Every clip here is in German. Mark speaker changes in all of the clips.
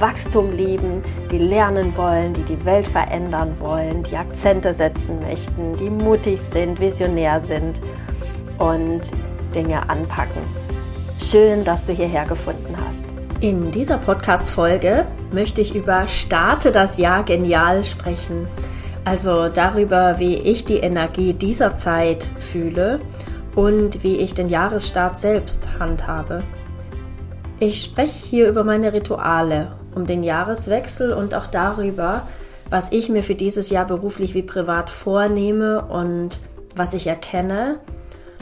Speaker 1: Wachstum lieben, die lernen wollen, die die Welt verändern wollen, die Akzente setzen möchten, die mutig sind, visionär sind und Dinge anpacken. Schön, dass du hierher gefunden hast. In dieser Podcast-Folge möchte ich über Starte das Jahr genial sprechen. Also darüber, wie ich die Energie dieser Zeit fühle und wie ich den Jahresstart selbst handhabe. Ich spreche hier über meine Rituale um den Jahreswechsel und auch darüber, was ich mir für dieses Jahr beruflich wie privat vornehme und was ich erkenne,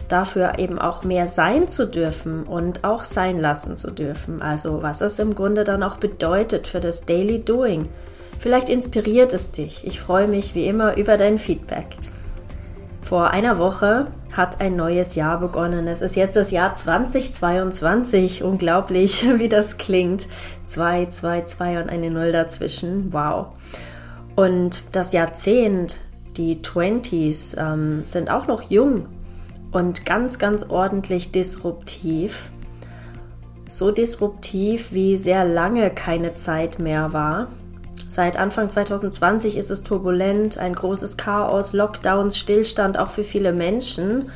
Speaker 1: dafür eben auch mehr sein zu dürfen und auch sein lassen zu dürfen. Also was es im Grunde dann auch bedeutet für das Daily Doing. Vielleicht inspiriert es dich. Ich freue mich wie immer über dein Feedback. Vor einer Woche hat ein neues Jahr begonnen. Es ist jetzt das Jahr 2022. Unglaublich, wie das klingt. 2, 2, 2 und eine Null dazwischen. Wow. Und das Jahrzehnt, die 20s, ähm, sind auch noch jung und ganz, ganz ordentlich disruptiv. So disruptiv, wie sehr lange keine Zeit mehr war. Seit Anfang 2020 ist es turbulent, ein großes Chaos, Lockdowns, Stillstand auch für viele Menschen,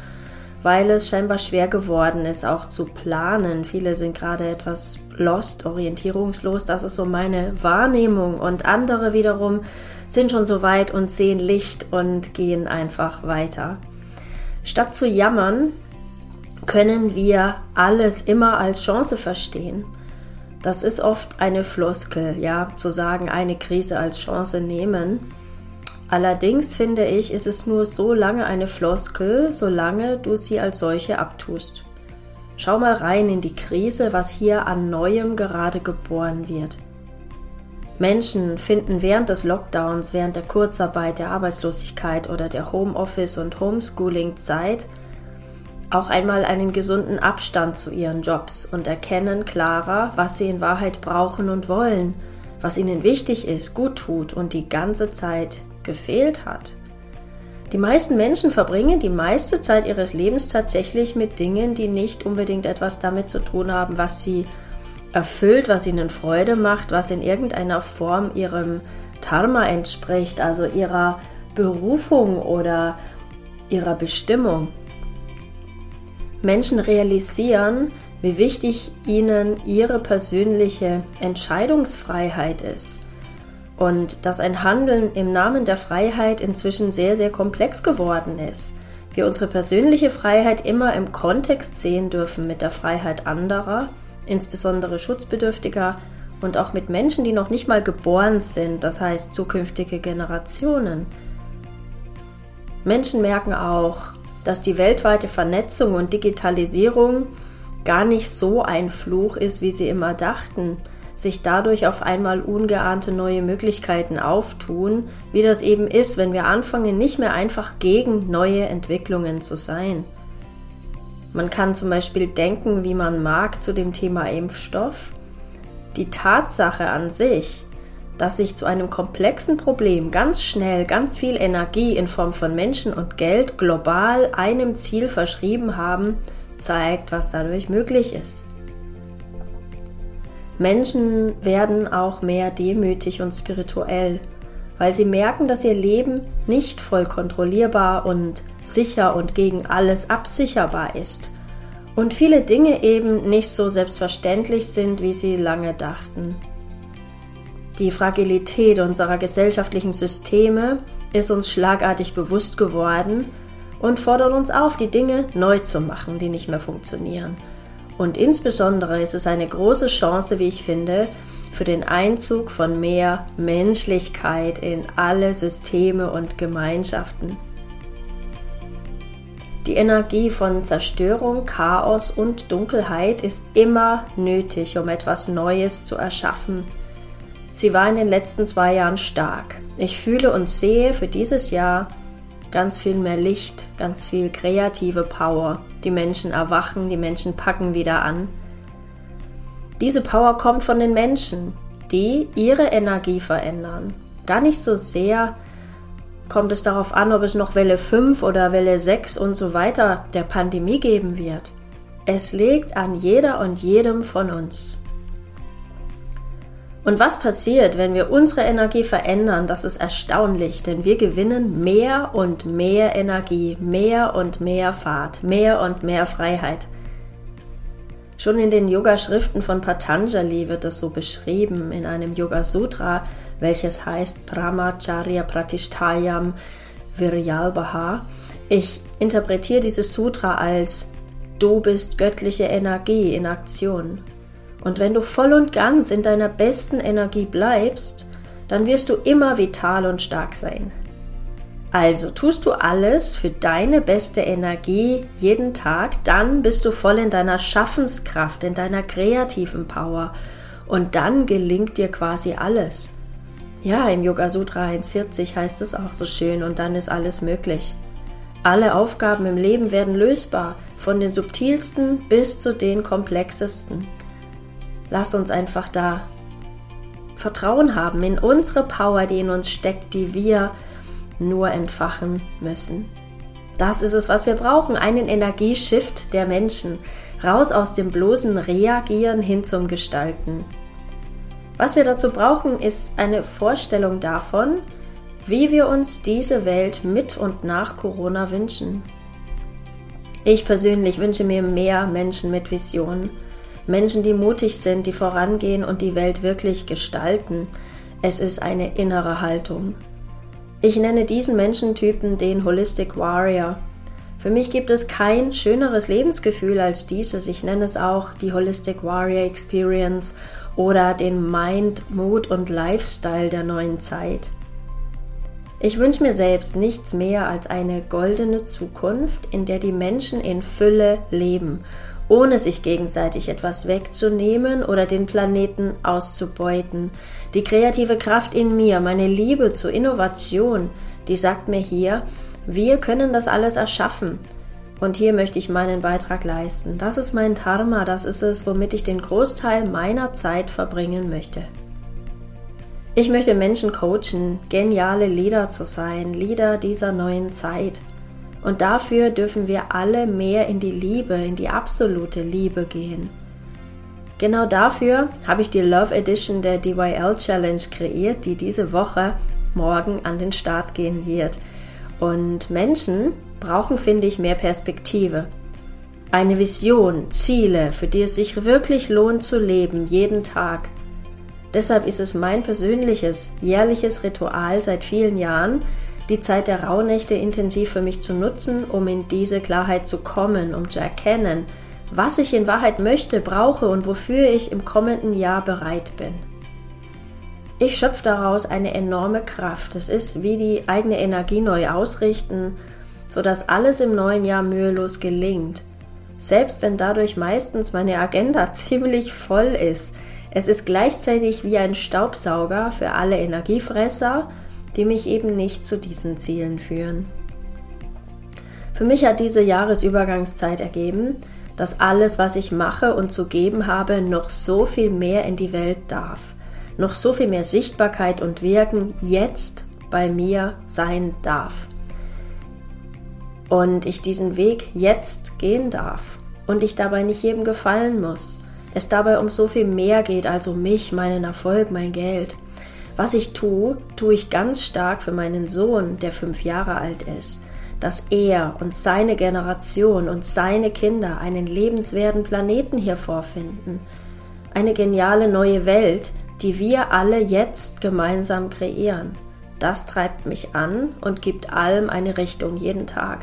Speaker 1: weil es scheinbar schwer geworden ist, auch zu planen. Viele sind gerade etwas lost, orientierungslos. Das ist so meine Wahrnehmung. Und andere wiederum sind schon so weit und sehen Licht und gehen einfach weiter. Statt zu jammern, können wir alles immer als Chance verstehen. Das ist oft eine Floskel, ja, zu sagen, eine Krise als Chance nehmen. Allerdings finde ich, ist es nur so lange eine Floskel, solange du sie als solche abtust. Schau mal rein in die Krise, was hier an Neuem gerade geboren wird. Menschen finden während des Lockdowns, während der Kurzarbeit, der Arbeitslosigkeit oder der Homeoffice- und Homeschooling-Zeit auch einmal einen gesunden Abstand zu ihren Jobs und erkennen klarer, was sie in Wahrheit brauchen und wollen, was ihnen wichtig ist, gut tut und die ganze Zeit gefehlt hat. Die meisten Menschen verbringen die meiste Zeit ihres Lebens tatsächlich mit Dingen, die nicht unbedingt etwas damit zu tun haben, was sie erfüllt, was ihnen Freude macht, was in irgendeiner Form ihrem Dharma entspricht, also ihrer Berufung oder ihrer Bestimmung. Menschen realisieren, wie wichtig ihnen ihre persönliche Entscheidungsfreiheit ist und dass ein Handeln im Namen der Freiheit inzwischen sehr, sehr komplex geworden ist. Wir unsere persönliche Freiheit immer im Kontext sehen dürfen mit der Freiheit anderer, insbesondere Schutzbedürftiger und auch mit Menschen, die noch nicht mal geboren sind, das heißt zukünftige Generationen. Menschen merken auch, dass die weltweite Vernetzung und Digitalisierung gar nicht so ein Fluch ist, wie sie immer dachten, sich dadurch auf einmal ungeahnte neue Möglichkeiten auftun, wie das eben ist, wenn wir anfangen, nicht mehr einfach gegen neue Entwicklungen zu sein. Man kann zum Beispiel denken, wie man mag zu dem Thema Impfstoff. Die Tatsache an sich, dass sich zu einem komplexen Problem ganz schnell ganz viel Energie in Form von Menschen und Geld global einem Ziel verschrieben haben, zeigt, was dadurch möglich ist. Menschen werden auch mehr demütig und spirituell, weil sie merken, dass ihr Leben nicht voll kontrollierbar und sicher und gegen alles absicherbar ist und viele Dinge eben nicht so selbstverständlich sind, wie sie lange dachten. Die Fragilität unserer gesellschaftlichen Systeme ist uns schlagartig bewusst geworden und fordert uns auf, die Dinge neu zu machen, die nicht mehr funktionieren. Und insbesondere ist es eine große Chance, wie ich finde, für den Einzug von mehr Menschlichkeit in alle Systeme und Gemeinschaften. Die Energie von Zerstörung, Chaos und Dunkelheit ist immer nötig, um etwas Neues zu erschaffen Sie war in den letzten zwei Jahren stark. Ich fühle und sehe für dieses Jahr ganz viel mehr Licht, ganz viel kreative Power. Die Menschen erwachen, die Menschen packen wieder an. Diese Power kommt von den Menschen, die ihre Energie verändern. Gar nicht so sehr kommt es darauf an, ob es noch Welle 5 oder Welle 6 und so weiter der Pandemie geben wird. Es liegt an jeder und jedem von uns. Und was passiert, wenn wir unsere Energie verändern, das ist erstaunlich, denn wir gewinnen mehr und mehr Energie, mehr und mehr Fahrt, mehr und mehr Freiheit. Schon in den Yoga-Schriften von Patanjali wird das so beschrieben in einem Yoga-Sutra, welches heißt Brahmacharya Pratishtayam Viryalbaha. Ich interpretiere dieses Sutra als Du bist göttliche Energie in Aktion. Und wenn du voll und ganz in deiner besten Energie bleibst, dann wirst du immer vital und stark sein. Also tust du alles für deine beste Energie jeden Tag, dann bist du voll in deiner Schaffenskraft, in deiner kreativen Power und dann gelingt dir quasi alles. Ja, im Yoga Sutra 1.40 heißt es auch so schön und dann ist alles möglich. Alle Aufgaben im Leben werden lösbar, von den subtilsten bis zu den komplexesten. Lass uns einfach da Vertrauen haben in unsere Power, die in uns steckt, die wir nur entfachen müssen. Das ist es, was wir brauchen, einen Energieshift der Menschen, raus aus dem bloßen Reagieren hin zum Gestalten. Was wir dazu brauchen, ist eine Vorstellung davon, wie wir uns diese Welt mit und nach Corona wünschen. Ich persönlich wünsche mir mehr Menschen mit Visionen Menschen, die mutig sind, die vorangehen und die Welt wirklich gestalten. Es ist eine innere Haltung. Ich nenne diesen Menschentypen den Holistic Warrior. Für mich gibt es kein schöneres Lebensgefühl als dieses. Ich nenne es auch die Holistic Warrior Experience oder den Mind, Mood und Lifestyle der neuen Zeit. Ich wünsche mir selbst nichts mehr als eine goldene Zukunft, in der die Menschen in Fülle leben ohne sich gegenseitig etwas wegzunehmen oder den Planeten auszubeuten. Die kreative Kraft in mir, meine Liebe zur Innovation, die sagt mir hier, wir können das alles erschaffen. Und hier möchte ich meinen Beitrag leisten. Das ist mein Dharma, das ist es, womit ich den Großteil meiner Zeit verbringen möchte. Ich möchte Menschen coachen, geniale Leader zu sein, Leader dieser neuen Zeit. Und dafür dürfen wir alle mehr in die Liebe, in die absolute Liebe gehen. Genau dafür habe ich die Love Edition der DYL Challenge kreiert, die diese Woche morgen an den Start gehen wird. Und Menschen brauchen, finde ich, mehr Perspektive. Eine Vision, Ziele, für die es sich wirklich lohnt zu leben, jeden Tag. Deshalb ist es mein persönliches, jährliches Ritual seit vielen Jahren, die Zeit der Rauhnächte intensiv für mich zu nutzen, um in diese Klarheit zu kommen, um zu erkennen, was ich in Wahrheit möchte, brauche und wofür ich im kommenden Jahr bereit bin. Ich schöpfe daraus eine enorme Kraft. Es ist wie die eigene Energie neu ausrichten, sodass alles im neuen Jahr mühelos gelingt. Selbst wenn dadurch meistens meine Agenda ziemlich voll ist. Es ist gleichzeitig wie ein Staubsauger für alle Energiefresser die mich eben nicht zu diesen Zielen führen. Für mich hat diese Jahresübergangszeit ergeben, dass alles, was ich mache und zu geben habe, noch so viel mehr in die Welt darf, noch so viel mehr Sichtbarkeit und Wirken jetzt bei mir sein darf. Und ich diesen Weg jetzt gehen darf und ich dabei nicht jedem gefallen muss. Es dabei um so viel mehr geht als um mich, meinen Erfolg, mein Geld. Was ich tue, tue ich ganz stark für meinen Sohn, der fünf Jahre alt ist, dass er und seine Generation und seine Kinder einen lebenswerten Planeten hier vorfinden. Eine geniale neue Welt, die wir alle jetzt gemeinsam kreieren. Das treibt mich an und gibt allem eine Richtung jeden Tag.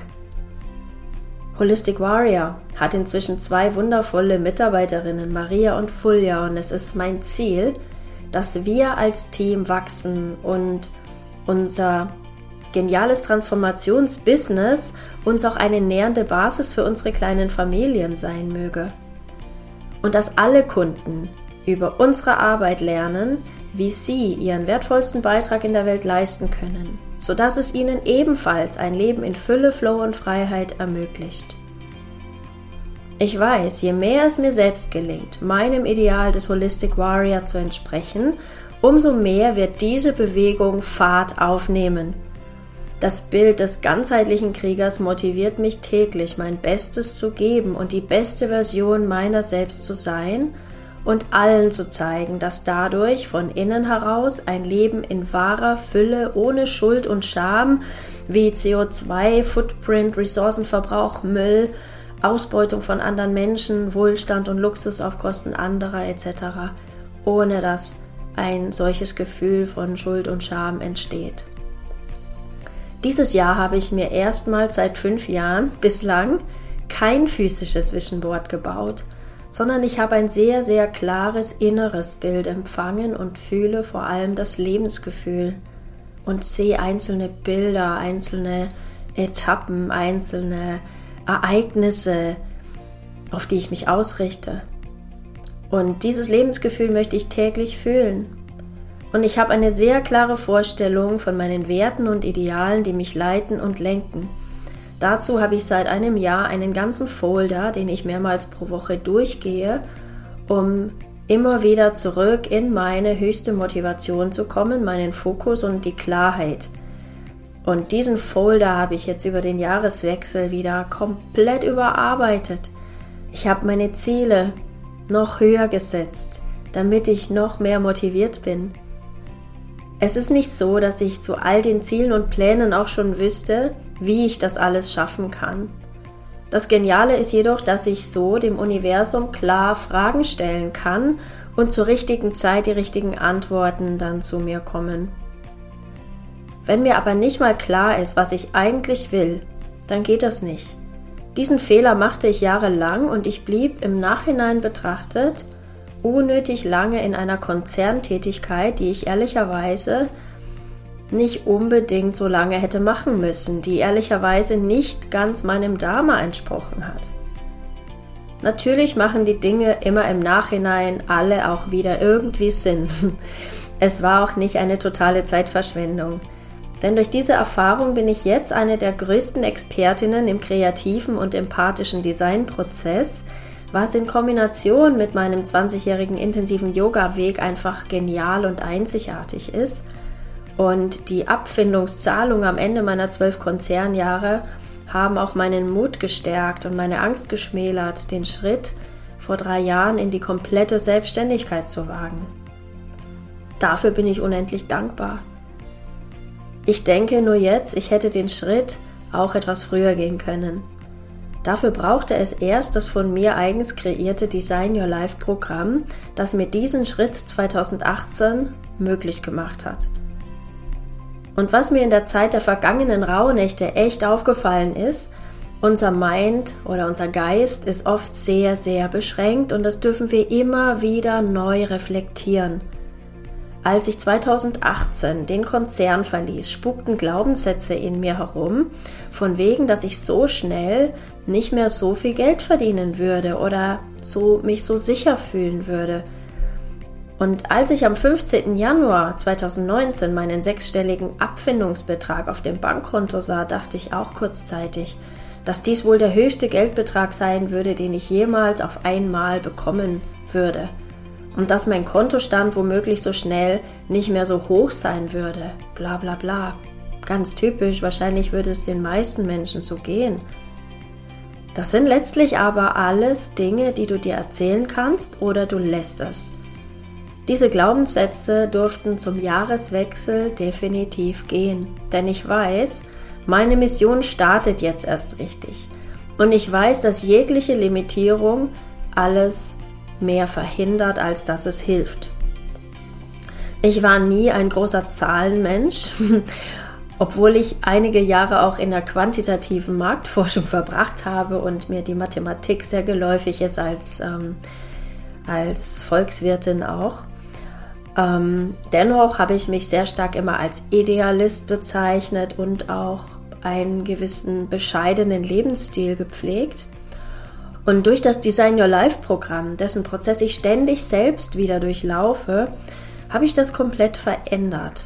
Speaker 1: Holistic Warrior hat inzwischen zwei wundervolle Mitarbeiterinnen, Maria und Fulja, und es ist mein Ziel, dass wir als Team wachsen und unser geniales Transformationsbusiness uns auch eine nähernde Basis für unsere kleinen Familien sein möge. Und dass alle Kunden über unsere Arbeit lernen, wie sie ihren wertvollsten Beitrag in der Welt leisten können, sodass es ihnen ebenfalls ein Leben in Fülle, Flow und Freiheit ermöglicht. Ich weiß, je mehr es mir selbst gelingt, meinem Ideal des Holistic Warrior zu entsprechen, umso mehr wird diese Bewegung Fahrt aufnehmen. Das Bild des ganzheitlichen Kriegers motiviert mich täglich, mein Bestes zu geben und die beste Version meiner selbst zu sein und allen zu zeigen, dass dadurch von innen heraus ein Leben in wahrer Fülle ohne Schuld und Scham wie CO2, Footprint, Ressourcenverbrauch, Müll, Ausbeutung von anderen Menschen, Wohlstand und Luxus auf Kosten anderer etc., ohne dass ein solches Gefühl von Schuld und Scham entsteht. Dieses Jahr habe ich mir erstmals seit fünf Jahren bislang kein physisches Zwischenboard gebaut, sondern ich habe ein sehr, sehr klares inneres Bild empfangen und fühle vor allem das Lebensgefühl und sehe einzelne Bilder, einzelne Etappen, einzelne Ereignisse, auf die ich mich ausrichte. Und dieses Lebensgefühl möchte ich täglich fühlen. Und ich habe eine sehr klare Vorstellung von meinen Werten und Idealen, die mich leiten und lenken. Dazu habe ich seit einem Jahr einen ganzen Folder, den ich mehrmals pro Woche durchgehe, um immer wieder zurück in meine höchste Motivation zu kommen, meinen Fokus und die Klarheit. Und diesen Folder habe ich jetzt über den Jahreswechsel wieder komplett überarbeitet. Ich habe meine Ziele noch höher gesetzt, damit ich noch mehr motiviert bin. Es ist nicht so, dass ich zu all den Zielen und Plänen auch schon wüsste, wie ich das alles schaffen kann. Das Geniale ist jedoch, dass ich so dem Universum klar Fragen stellen kann und zur richtigen Zeit die richtigen Antworten dann zu mir kommen. Wenn mir aber nicht mal klar ist, was ich eigentlich will, dann geht das nicht. Diesen Fehler machte ich jahrelang und ich blieb im Nachhinein betrachtet unnötig lange in einer Konzerntätigkeit, die ich ehrlicherweise nicht unbedingt so lange hätte machen müssen, die ehrlicherweise nicht ganz meinem Dharma entsprochen hat. Natürlich machen die Dinge immer im Nachhinein alle auch wieder irgendwie Sinn. Es war auch nicht eine totale Zeitverschwendung. Denn durch diese Erfahrung bin ich jetzt eine der größten Expertinnen im kreativen und empathischen Designprozess, was in Kombination mit meinem 20-jährigen intensiven Yoga-Weg einfach genial und einzigartig ist. Und die Abfindungszahlung am Ende meiner zwölf Konzernjahre haben auch meinen Mut gestärkt und meine Angst geschmälert, den Schritt vor drei Jahren in die komplette Selbstständigkeit zu wagen. Dafür bin ich unendlich dankbar. Ich denke nur jetzt, ich hätte den Schritt auch etwas früher gehen können. Dafür brauchte es erst das von mir eigens kreierte Design Your Life Programm, das mir diesen Schritt 2018 möglich gemacht hat. Und was mir in der Zeit der vergangenen Rauhnächte echt aufgefallen ist, unser Mind oder unser Geist ist oft sehr, sehr beschränkt und das dürfen wir immer wieder neu reflektieren. Als ich 2018 den Konzern verließ, spukten Glaubenssätze in mir herum, von wegen, dass ich so schnell nicht mehr so viel Geld verdienen würde oder so mich so sicher fühlen würde. Und als ich am 15. Januar 2019 meinen sechsstelligen Abfindungsbetrag auf dem Bankkonto sah, dachte ich auch kurzzeitig, dass dies wohl der höchste Geldbetrag sein würde, den ich jemals auf einmal bekommen würde und dass mein Kontostand womöglich so schnell nicht mehr so hoch sein würde. Bla bla bla. Ganz typisch, wahrscheinlich würde es den meisten Menschen so gehen. Das sind letztlich aber alles Dinge, die du dir erzählen kannst oder du lässt es. Diese Glaubenssätze durften zum Jahreswechsel definitiv gehen, denn ich weiß, meine Mission startet jetzt erst richtig. Und ich weiß, dass jegliche Limitierung alles mehr verhindert, als dass es hilft. Ich war nie ein großer Zahlenmensch, obwohl ich einige Jahre auch in der quantitativen Marktforschung verbracht habe und mir die Mathematik sehr geläufig ist als, ähm, als Volkswirtin auch. Ähm, dennoch habe ich mich sehr stark immer als Idealist bezeichnet und auch einen gewissen bescheidenen Lebensstil gepflegt. Und durch das Design Your Life Programm, dessen Prozess ich ständig selbst wieder durchlaufe, habe ich das komplett verändert.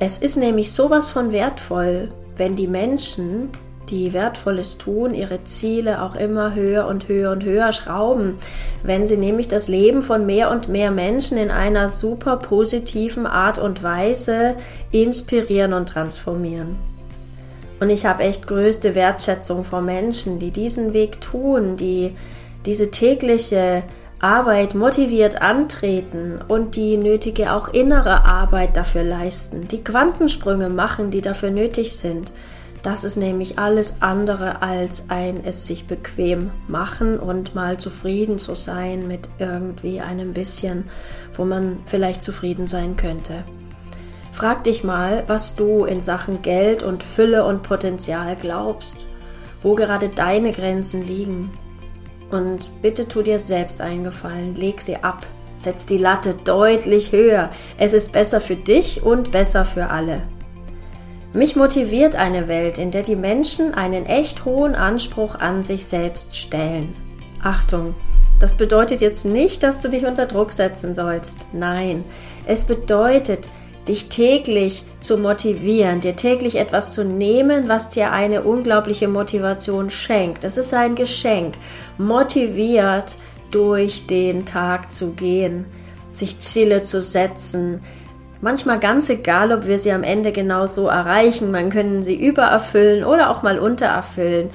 Speaker 1: Es ist nämlich sowas von wertvoll, wenn die Menschen, die Wertvolles tun, ihre Ziele auch immer höher und höher und höher schrauben, wenn sie nämlich das Leben von mehr und mehr Menschen in einer super positiven Art und Weise inspirieren und transformieren. Und ich habe echt größte Wertschätzung vor Menschen, die diesen Weg tun, die diese tägliche Arbeit motiviert antreten und die nötige auch innere Arbeit dafür leisten, die Quantensprünge machen, die dafür nötig sind. Das ist nämlich alles andere als ein es sich bequem machen und mal zufrieden zu sein mit irgendwie einem bisschen, wo man vielleicht zufrieden sein könnte. Frag dich mal, was du in Sachen Geld und Fülle und Potenzial glaubst, wo gerade deine Grenzen liegen. Und bitte tu dir selbst eingefallen, leg sie ab, setz die Latte deutlich höher. Es ist besser für dich und besser für alle. Mich motiviert eine Welt, in der die Menschen einen echt hohen Anspruch an sich selbst stellen. Achtung, das bedeutet jetzt nicht, dass du dich unter Druck setzen sollst. Nein, es bedeutet, dich täglich zu motivieren, dir täglich etwas zu nehmen, was dir eine unglaubliche Motivation schenkt. Das ist ein Geschenk, motiviert durch den Tag zu gehen, sich Ziele zu setzen. Manchmal ganz egal, ob wir sie am Ende genau so erreichen, man können sie übererfüllen oder auch mal untererfüllen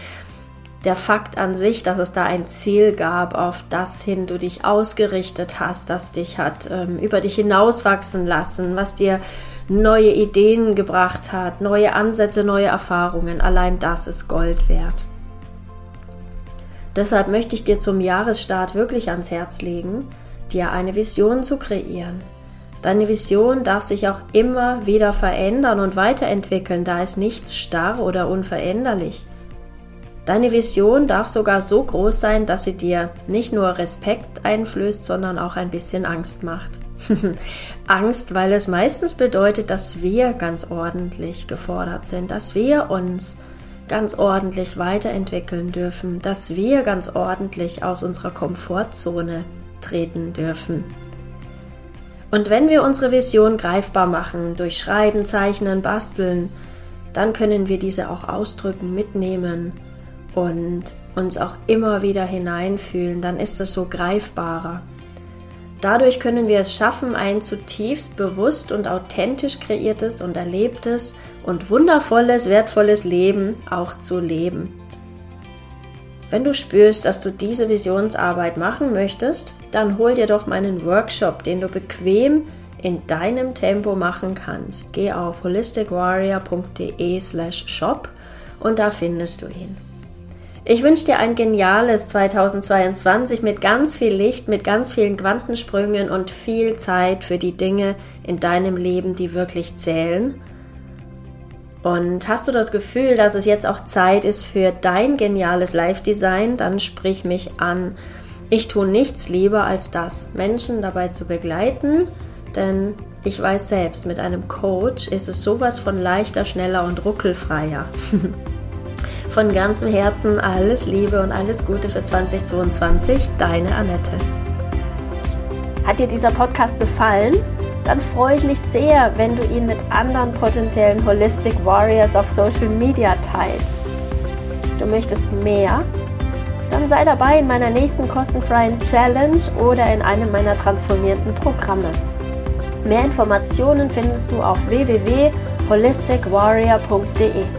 Speaker 1: der Fakt an sich, dass es da ein Ziel gab, auf das hin du dich ausgerichtet hast, das dich hat ähm, über dich hinauswachsen lassen, was dir neue Ideen gebracht hat, neue Ansätze, neue Erfahrungen. Allein das ist Gold wert. Deshalb möchte ich dir zum Jahresstart wirklich ans Herz legen, dir eine Vision zu kreieren. Deine Vision darf sich auch immer wieder verändern und weiterentwickeln, da ist nichts starr oder unveränderlich. Deine Vision darf sogar so groß sein, dass sie dir nicht nur Respekt einflößt, sondern auch ein bisschen Angst macht. Angst, weil es meistens bedeutet, dass wir ganz ordentlich gefordert sind, dass wir uns ganz ordentlich weiterentwickeln dürfen, dass wir ganz ordentlich aus unserer Komfortzone treten dürfen. Und wenn wir unsere Vision greifbar machen, durch Schreiben, Zeichnen, Basteln, dann können wir diese auch ausdrücken, mitnehmen und uns auch immer wieder hineinfühlen, dann ist es so greifbarer. Dadurch können wir es schaffen, ein zutiefst bewusst und authentisch kreiertes und erlebtes und wundervolles, wertvolles Leben auch zu leben. Wenn du spürst, dass du diese Visionsarbeit machen möchtest, dann hol dir doch meinen Workshop, den du bequem in deinem Tempo machen kannst. Geh auf holisticwarrior.de/shop und da findest du ihn. Ich wünsche dir ein geniales 2022 mit ganz viel Licht, mit ganz vielen Quantensprüngen und viel Zeit für die Dinge in deinem Leben, die wirklich zählen. Und hast du das Gefühl, dass es jetzt auch Zeit ist für dein geniales Live-Design, dann sprich mich an. Ich tue nichts lieber als das, Menschen dabei zu begleiten, denn ich weiß selbst, mit einem Coach ist es sowas von leichter, schneller und ruckelfreier. Von ganzem Herzen alles Liebe und alles Gute für 2022, deine Annette. Hat dir dieser Podcast gefallen? Dann freue ich mich sehr, wenn du ihn mit anderen potenziellen Holistic Warriors auf Social Media teilst. Du möchtest mehr? Dann sei dabei in meiner nächsten kostenfreien Challenge oder in einem meiner transformierten Programme. Mehr Informationen findest du auf www.holisticwarrior.de.